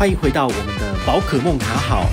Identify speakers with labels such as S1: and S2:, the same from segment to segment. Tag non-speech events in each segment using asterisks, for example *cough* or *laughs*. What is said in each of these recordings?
S1: 欢迎回到我们的宝可梦卡好。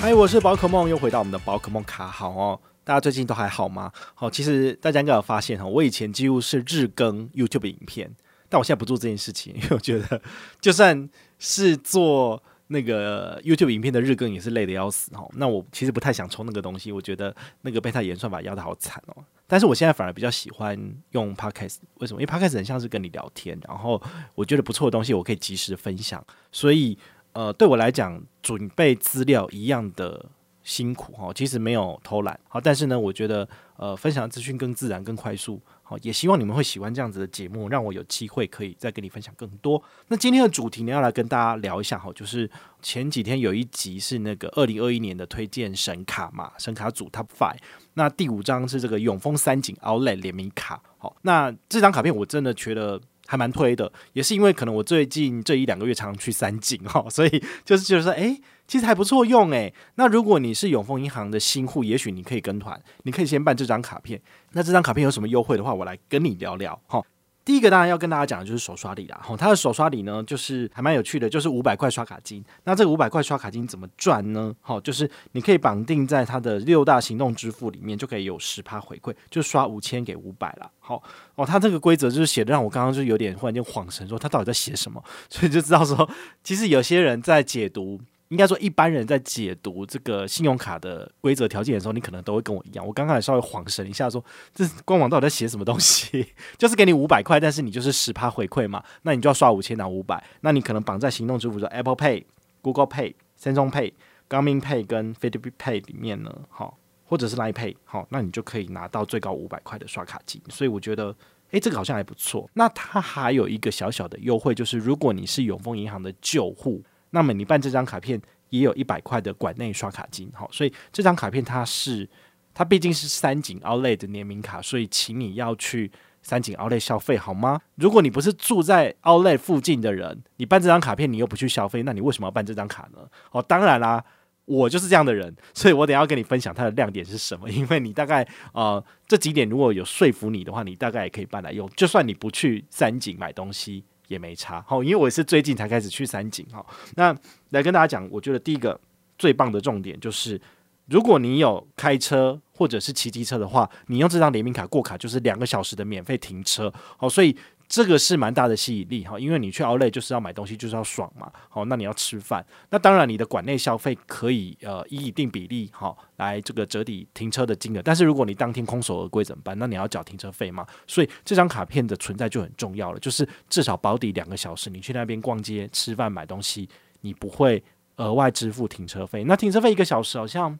S1: 嗨，我是宝可梦，又回到我们的宝可梦卡好哦。大家最近都还好吗？好，其实大家应该有发现哈，我以前几乎是日更 YouTube 影片，但我现在不做这件事情，因为我觉得就算是做。那个 YouTube 影片的日更也是累得要死哦。那我其实不太想抽那个东西，我觉得那个被它演算法压的好惨哦。但是我现在反而比较喜欢用 Podcast，为什么？因为 Podcast 很像是跟你聊天，然后我觉得不错的东西我可以及时分享，所以呃，对我来讲准备资料一样的辛苦哈。其实没有偷懒好，但是呢，我觉得呃，分享资讯更自然、更快速。好，也希望你们会喜欢这样子的节目，让我有机会可以再跟你分享更多。那今天的主题呢，要来跟大家聊一下哈，就是前几天有一集是那个二零二一年的推荐神卡嘛，神卡组 Top Five。那第五张是这个永丰三井 Outlet 联名卡。好，那这张卡片我真的觉得还蛮推的，也是因为可能我最近这一两个月常常去三井哈，*laughs* 所以就是就是说，哎。其实还不错用哎，那如果你是永丰银行的新户，也许你可以跟团，你可以先办这张卡片。那这张卡片有什么优惠的话，我来跟你聊聊哈。第一个当然要跟大家讲的就是手刷礼啦，吼，它的手刷礼呢，就是还蛮有趣的，就是五百块刷卡金。那这个五百块刷卡金怎么赚呢？好，就是你可以绑定在它的六大行动支付里面，就可以有十趴回馈，就刷五千给五百了。好哦，它这个规则就是写的让我刚刚就有点忽然间恍神，说他到底在写什么，所以就知道说，其实有些人在解读。应该说，一般人在解读这个信用卡的规则条件的时候，你可能都会跟我一样。我刚刚也稍微恍神一下，说这官网到底在写什么东西？*laughs* 就是给你五百块，但是你就是十趴回馈嘛，那你就要刷五千拿五百。那你可能绑在行动支付，说 Apple Pay、Google Pay、Samsung Pay、Garmin Pay 跟 Fitbit Pay 里面呢，好，或者是 Line Pay，好，那你就可以拿到最高五百块的刷卡金。所以我觉得，诶，这个好像还不错。那它还有一个小小的优惠，就是如果你是永丰银行的旧户。那么你办这张卡片也有一百块的馆内刷卡金，好，所以这张卡片它是它毕竟是三井 Outlet 的联名卡，所以请你要去三井 Outlet 消费好吗？如果你不是住在 Outlet 附近的人，你办这张卡片你又不去消费，那你为什么要办这张卡呢？哦，当然啦，我就是这样的人，所以我等要跟你分享它的亮点是什么，*laughs* 因为你大概呃这几点如果有说服你的话，你大概也可以办来用，就算你不去三井买东西。也没差，好，因为我是最近才开始去三井，哈，那来跟大家讲，我觉得第一个最棒的重点就是，如果你有开车或者是骑机车的话，你用这张联名卡过卡就是两个小时的免费停车，好，所以。这个是蛮大的吸引力哈，因为你去 Outlet 就是要买东西，就是要爽嘛。好，那你要吃饭，那当然你的馆内消费可以呃以一定比例哈来这个折抵停车的金额。但是如果你当天空手而归怎么办？那你要缴停车费嘛。所以这张卡片的存在就很重要了，就是至少保底两个小时，你去那边逛街、吃饭、买东西，你不会额外支付停车费。那停车费一个小时好像。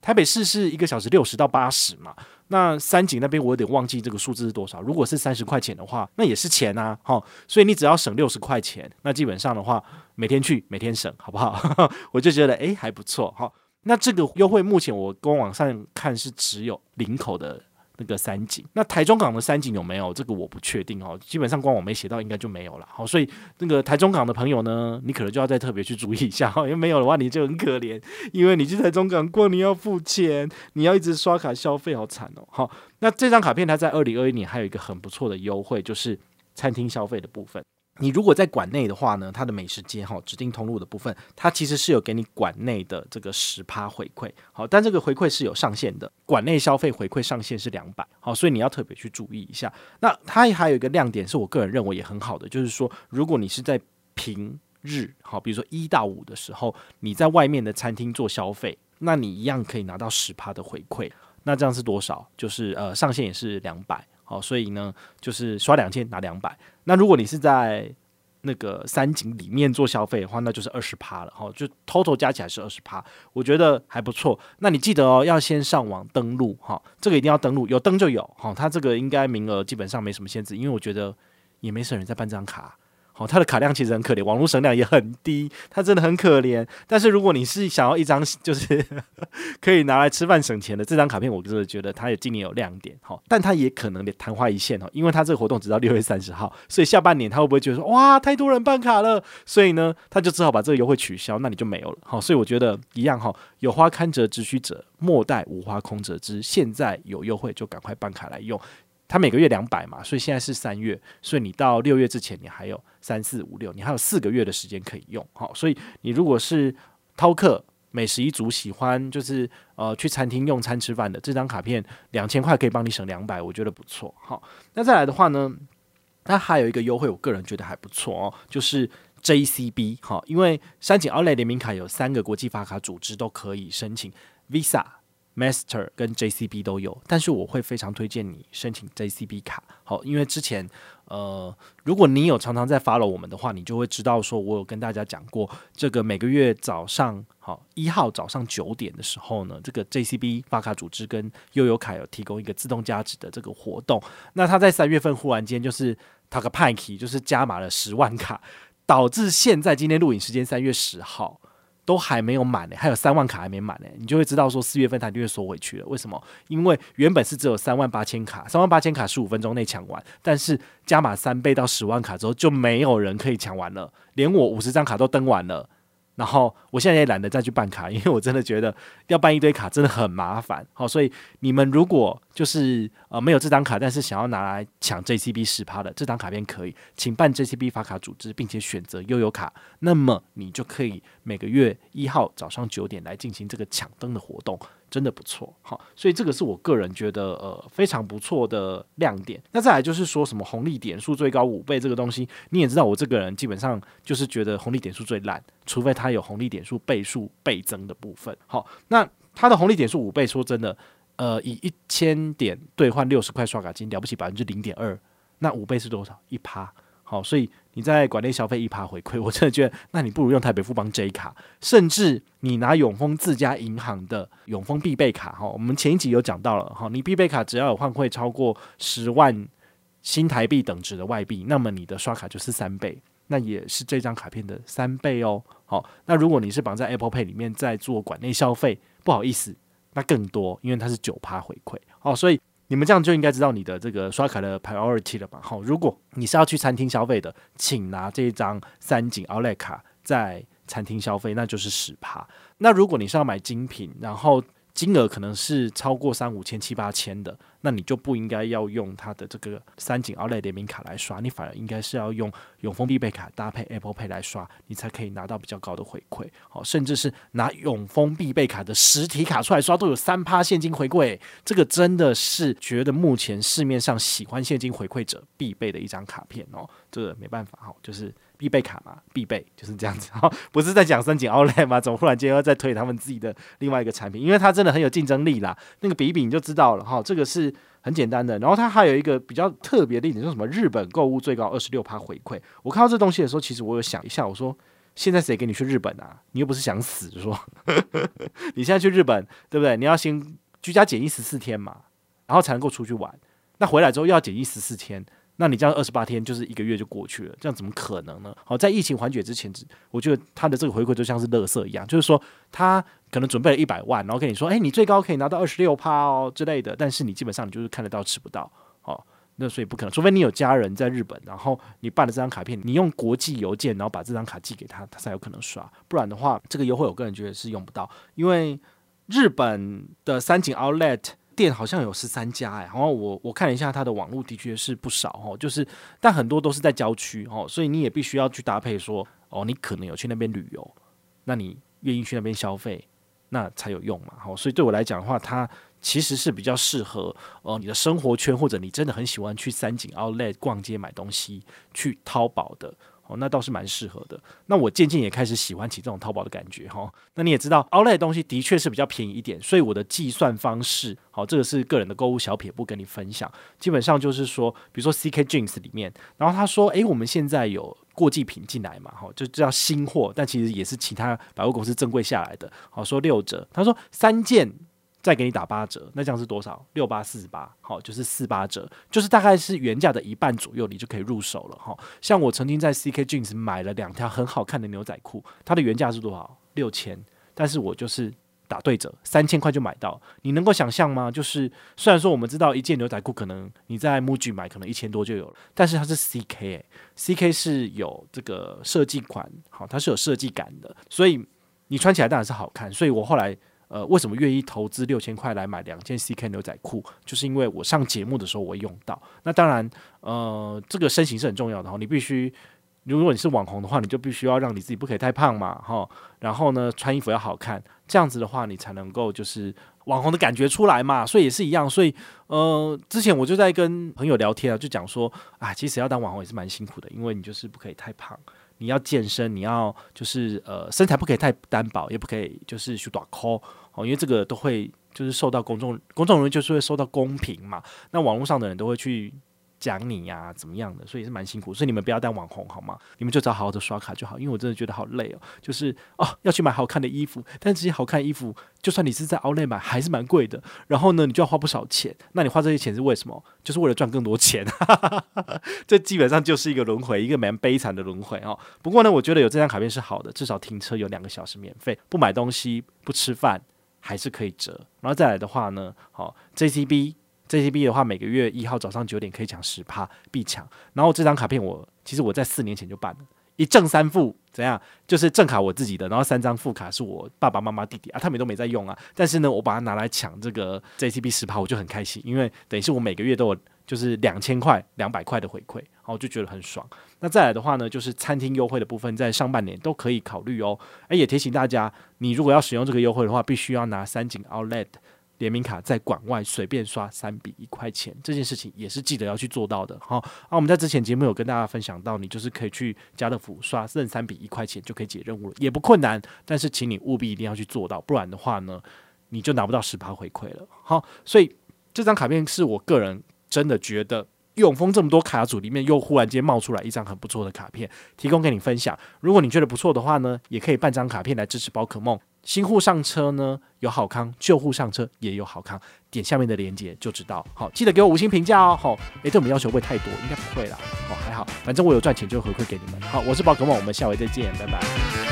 S1: 台北市是一个小时六十到八十嘛，那三井那边我有点忘记这个数字是多少。如果是三十块钱的话，那也是钱啊，好，所以你只要省六十块钱，那基本上的话，每天去每天省，好不好？*laughs* 我就觉得诶还不错，好。那这个优惠目前我官网上看是只有领口的。那个三景，那台中港的三景有没有？这个我不确定哦。基本上官网没写到，应该就没有了。好，所以那个台中港的朋友呢，你可能就要再特别去注意一下。因为没有的话，你就很可怜，因为你去台中港逛，你要付钱，你要一直刷卡消费，好惨哦。好，那这张卡片它在二零二一年还有一个很不错的优惠，就是餐厅消费的部分。你如果在馆内的话呢，它的美食街哈指定通路的部分，它其实是有给你馆内的这个十趴回馈，好，但这个回馈是有上限的，馆内消费回馈上限是两百，好，所以你要特别去注意一下。那它还有一个亮点是我个人认为也很好的，就是说如果你是在平日，好，比如说一到五的时候，你在外面的餐厅做消费，那你一样可以拿到十趴的回馈，那这样是多少？就是呃上限也是两百。好，所以呢，就是刷两千拿两百。那如果你是在那个三井里面做消费的话，那就是二十趴了。好，就 total 加起来是二十趴，我觉得还不错。那你记得哦，要先上网登录哈，这个一定要登录，有登就有。好，它这个应该名额基本上没什么限制，因为我觉得也没什么人在办这张卡。哦，它的卡量其实很可怜，网络省量也很低，它真的很可怜。但是如果你是想要一张 *laughs* 就是 *laughs* 可以拿来吃饭省钱的这张卡片，我真的觉得它也今年有亮点。好，但它也可能得昙花一现哦，因为它这个活动直到六月三十号，所以下半年它会不会觉得说哇，太多人办卡了，所以呢，他就只好把这个优惠取消，那你就没有了。好，所以我觉得一样哈，有花堪折直须折，莫待无花空折枝。现在有优惠就赶快办卡来用。它每个月两百嘛，所以现在是三月，所以你到六月之前，你还有三四五六，你还有四个月的时间可以用。好，所以你如果是饕客美食一族，喜欢就是呃去餐厅用餐吃饭的，这张卡片两千块可以帮你省两百，我觉得不错。好，那再来的话呢，那还有一个优惠，我个人觉得还不错哦，就是 JCB。好，因为山景奥莱联名卡有三个国际发卡组织都可以申请 Visa。Master 跟 JCB 都有，但是我会非常推荐你申请 JCB 卡，好，因为之前呃，如果你有常常在 follow 我们的话，你就会知道说，我有跟大家讲过，这个每个月早上好一号早上九点的时候呢，这个 JCB 发卡组织跟悠游卡有提供一个自动加值的这个活动，那他在三月份忽然间就是他个派 k 就是加码了十万卡，导致现在今天录影时间三月十号。都还没有满呢，还有三万卡还没满呢，你就会知道说四月份它就会缩回去了。为什么？因为原本是只有三万八千卡，三万八千卡十五分钟内抢完，但是加码三倍到十万卡之后，就没有人可以抢完了，连我五十张卡都登完了。然后我现在也懒得再去办卡，*laughs* 因为我真的觉得要办一堆卡真的很麻烦。好，所以你们如果就是呃没有这张卡，但是想要拿来抢 JCB 十趴的这张卡片可以，请办 JCB 发卡组织，并且选择悠游卡，那么你就可以每个月一号早上九点来进行这个抢灯的活动。真的不错，好，所以这个是我个人觉得呃非常不错的亮点。那再来就是说什么红利点数最高五倍这个东西，你也知道我这个人基本上就是觉得红利点数最烂，除非它有红利点数倍数倍增的部分。好，那它的红利点数五倍，说真的，呃，以一千点兑换六十块刷卡金，了不起百分之零点二，那五倍是多少？一趴。好，所以你在馆内消费一趴回馈，*laughs* 我真的觉得，那你不如用台北富邦 J 卡，甚至你拿永丰自家银行的永丰必备卡。哈，我们前一集有讲到了，哈，你必备卡只要有换汇超过十万新台币等值的外币，那么你的刷卡就是三倍，那也是这张卡片的三倍哦。好，那如果你是绑在 Apple Pay 里面在做馆内消费，不好意思，那更多，因为它是九趴回馈。好，所以。你们这样就应该知道你的这个刷卡的 priority 了吧？好，如果你是要去餐厅消费的，请拿这一张三井奥莱卡在餐厅消费，那就是十趴。那如果你是要买精品，然后金额可能是超过三五千、七八千的，那你就不应该要用它的这个三井奥莱联名卡来刷，你反而应该是要用永丰必备卡搭配 Apple Pay 来刷，你才可以拿到比较高的回馈。好，甚至是拿永丰必备卡的实体卡出来刷，都有三趴现金回馈。这个真的是觉得目前市面上喜欢现金回馈者必备的一张卡片哦。这个没办法哈，就是。必备卡嘛，必备就是这样子。哈，*laughs* 不是在讲山景奥莱吗？怎么忽然间又在推他们自己的另外一个产品？因为它真的很有竞争力啦。那个比比你就知道了哈。这个是很简单的。然后它还有一个比较特别的一点，就是什么日本购物最高二十六趴回馈。我看到这东西的时候，其实我有想一下，我说现在谁给你去日本啊？你又不是想死，就说 *laughs* 你现在去日本，对不对？你要先居家检疫十四天嘛，然后才能够出去玩。那回来之后又要检疫十四天。那你这样二十八天就是一个月就过去了，这样怎么可能呢？好，在疫情缓解之前，我觉得他的这个回馈就像是垃圾一样，就是说他可能准备了一百万，然后跟你说，诶，你最高可以拿到二十六趴哦之类的，但是你基本上你就是看得到吃不到，好，那所以不可能，除非你有家人在日本，然后你办了这张卡片，你用国际邮件，然后把这张卡寄给他，他才有可能刷，不然的话，这个优惠我个人觉得是用不到，因为日本的三井 Outlet。店好像有十三家哎，然后我我看了一下它的网络，的确是不少哦，就是但很多都是在郊区哦，所以你也必须要去搭配说哦，你可能有去那边旅游，那你愿意去那边消费，那才有用嘛。好，所以对我来讲的话，它其实是比较适合哦你的生活圈，或者你真的很喜欢去三井 Outlet 逛街买东西，去淘宝的。哦，那倒是蛮适合的。那我渐渐也开始喜欢起这种淘宝的感觉哈。那你也知道，Outlet 的东西的确是比较便宜一点，所以我的计算方式，好，这个是个人的购物小撇步跟你分享。基本上就是说，比如说 CK Jeans 里面，然后他说，诶，我们现在有过季品进来嘛，哈，就叫新货，但其实也是其他百货公司正规下来的。好，说六折，他说三件。再给你打八折，那这样是多少？六八四十八，好，就是四八折，就是大概是原价的一半左右，你就可以入手了哈。像我曾经在 CK Jeans 买了两条很好看的牛仔裤，它的原价是多少？六千，但是我就是打对折，三千块就买到。你能够想象吗？就是虽然说我们知道一件牛仔裤可能你在 MUJI 买可能一千多就有了，但是它是 CK，欸，CK 是有这个设计款，好，它是有设计感的，所以你穿起来当然是好看。所以我后来。呃，为什么愿意投资六千块来买两件 CK 牛仔裤？就是因为我上节目的时候我会用到。那当然，呃，这个身形是很重要的哈，你必须。如果你是网红的话，你就必须要让你自己不可以太胖嘛，哈，然后呢，穿衣服要好看，这样子的话，你才能够就是网红的感觉出来嘛。所以也是一样，所以呃，之前我就在跟朋友聊天啊，就讲说啊，其实要当网红也是蛮辛苦的，因为你就是不可以太胖，你要健身，你要就是呃身材不可以太单薄，也不可以就是去短抠哦，因为这个都会就是受到公众公众人就是会受到公平嘛，那网络上的人都会去。讲你呀、怎么样的？所以是蛮辛苦，所以你们不要当网红好吗？你们就只要好好的刷卡就好。因为我真的觉得好累哦，就是哦要去买好看的衣服，但这些好看衣服，就算你是在 Outlet 买，还是蛮贵的。然后呢，你就要花不少钱。那你花这些钱是为什么？就是为了赚更多钱。*laughs* 这基本上就是一个轮回，一个蛮悲惨的轮回哦。不过呢，我觉得有这张卡片是好的，至少停车有两个小时免费，不买东西不吃饭还是可以折。然后再来的话呢，好 JCB。JCB 的话，每个月一号早上九点可以抢十趴必抢。然后这张卡片我其实我在四年前就办了，一正三副，怎样？就是正卡我自己的，然后三张副卡是我爸爸妈妈弟弟啊，他们都没在用啊。但是呢，我把它拿来抢这个 JCB 十趴，我就很开心，因为等于是我每个月都有就是两千块、两百块的回馈，然后就觉得很爽。那再来的话呢，就是餐厅优惠的部分，在上半年都可以考虑哦。诶，也提醒大家，你如果要使用这个优惠的话，必须要拿三井 Outlet。联名卡在馆外随便刷三笔一块钱，这件事情也是记得要去做到的。好，啊，我们在之前节目有跟大家分享到，你就是可以去家乐福刷任三笔一块钱就可以解任务了，也不困难。但是请你务必一定要去做到，不然的话呢，你就拿不到十八回馈了。好，所以这张卡片是我个人真的觉得永丰这么多卡组里面又忽然间冒出来一张很不错的卡片，提供给你分享。如果你觉得不错的话呢，也可以办张卡片来支持宝可梦。新户上车呢有好康，旧户上车也有好康，点下面的链接就知道。好，记得给我五星评价哦。好，诶，对我们要求会太多，应该不会啦。哦，还好，反正我有赚钱就回馈给你们。好，我是宝可梦，我们下回再见，拜拜。